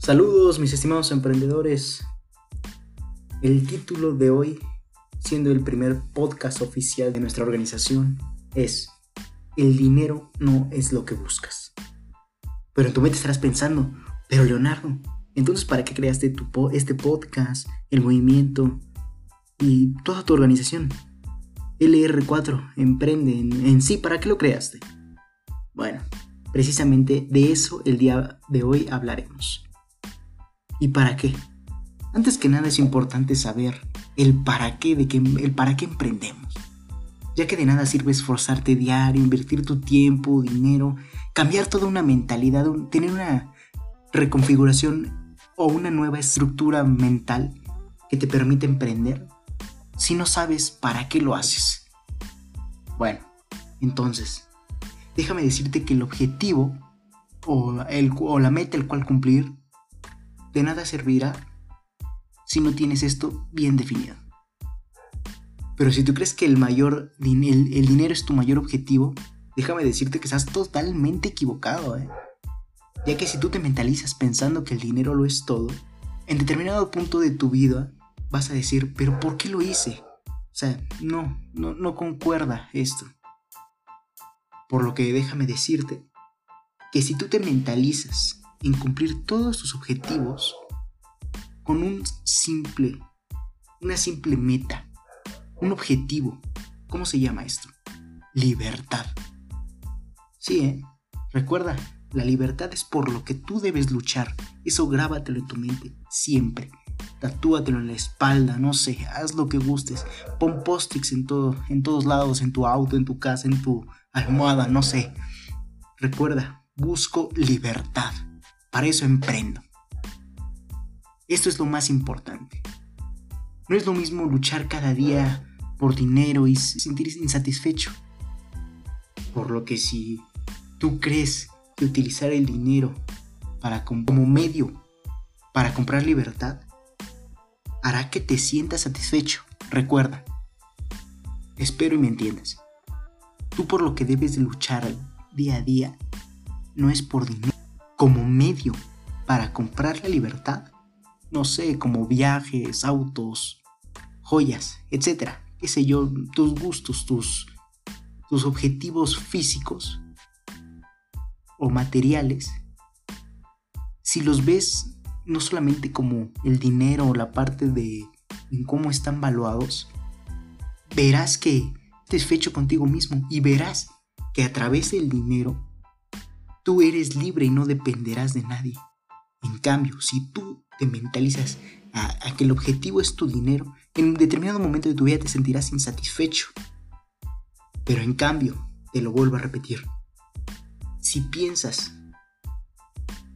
Saludos mis estimados emprendedores. El título de hoy, siendo el primer podcast oficial de nuestra organización, es El dinero no es lo que buscas. Pero en tu mente estarás pensando, pero Leonardo, entonces ¿para qué creaste este podcast, el movimiento y toda tu organización? LR4, emprende en sí, ¿para qué lo creaste? Bueno, precisamente de eso el día de hoy hablaremos. ¿Y para qué? Antes que nada es importante saber el para qué de que el para qué emprendemos. Ya que de nada sirve esforzarte diario, invertir tu tiempo, dinero, cambiar toda una mentalidad, tener una reconfiguración o una nueva estructura mental que te permite emprender si no sabes para qué lo haces. Bueno, entonces, déjame decirte que el objetivo o, el, o la meta el cual cumplir de nada servirá si no tienes esto bien definido. Pero si tú crees que el mayor el, el dinero es tu mayor objetivo, déjame decirte que estás totalmente equivocado, ¿eh? Ya que si tú te mentalizas pensando que el dinero lo es todo, en determinado punto de tu vida vas a decir, pero ¿por qué lo hice? O sea, no, no, no concuerda esto. Por lo que déjame decirte que si tú te mentalizas en cumplir todos tus objetivos con un simple, una simple meta, un objetivo. ¿Cómo se llama esto? Libertad. Sí, ¿eh? Recuerda, la libertad es por lo que tú debes luchar. Eso grábatelo en tu mente, siempre. Tatúatelo en la espalda, no sé, haz lo que gustes. Pon post en, todo, en todos lados, en tu auto, en tu casa, en tu almohada, no sé. Recuerda, busco libertad. Para eso emprendo. Esto es lo más importante. No es lo mismo luchar cada día por dinero y sentirse insatisfecho. Por lo que si tú crees que utilizar el dinero para como medio para comprar libertad hará que te sientas satisfecho. Recuerda, espero y me entiendas. Tú por lo que debes de luchar día a día no es por dinero como medio para comprar la libertad, no sé, como viajes, autos, joyas, etcétera, qué sé yo, tus gustos, tus, tus objetivos físicos o materiales, si los ves no solamente como el dinero o la parte de cómo están valuados, verás que estás fecho contigo mismo y verás que a través del dinero Tú eres libre y no dependerás de nadie. En cambio, si tú te mentalizas a, que el objetivo es tu dinero, en un determinado momento de tu vida te sentirás insatisfecho. Pero en cambio, te lo vuelvo a repetir, si piensas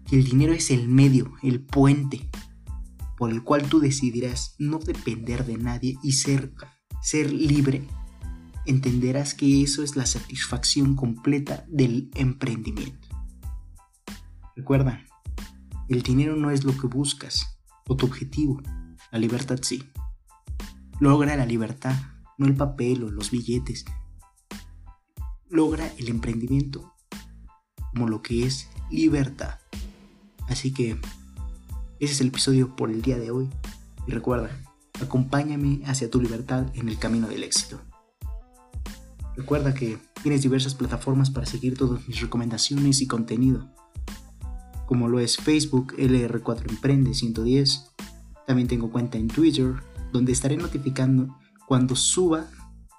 que el dinero es el medio, el puente por el cual tú decidirás no depender de nadie y ser, ser libre, entenderás que eso es la satisfacción completa del emprendimiento. Recuerda, el dinero no es lo que buscas o tu objetivo, la libertad sí. Logra la libertad, no el papel o los billetes. Logra el emprendimiento como lo que es libertad. Así que ese es el episodio por el día de hoy. Y recuerda, acompáñame hacia tu libertad en el camino del éxito. Recuerda que tienes diversas plataformas para seguir todas mis recomendaciones y contenido como lo es Facebook LR4 Emprende 110. También tengo cuenta en Twitter, donde estaré notificando cuando suba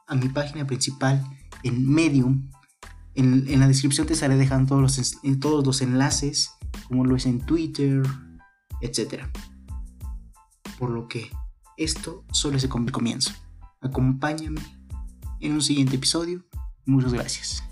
a mi página principal en Medium. En, la descripción te estaré dejando todos los, todos los enlaces, como lo es en Twitter, etc. Por lo que esto solo es el comienzo. Acompáñame en un siguiente episodio. Muchas gracias.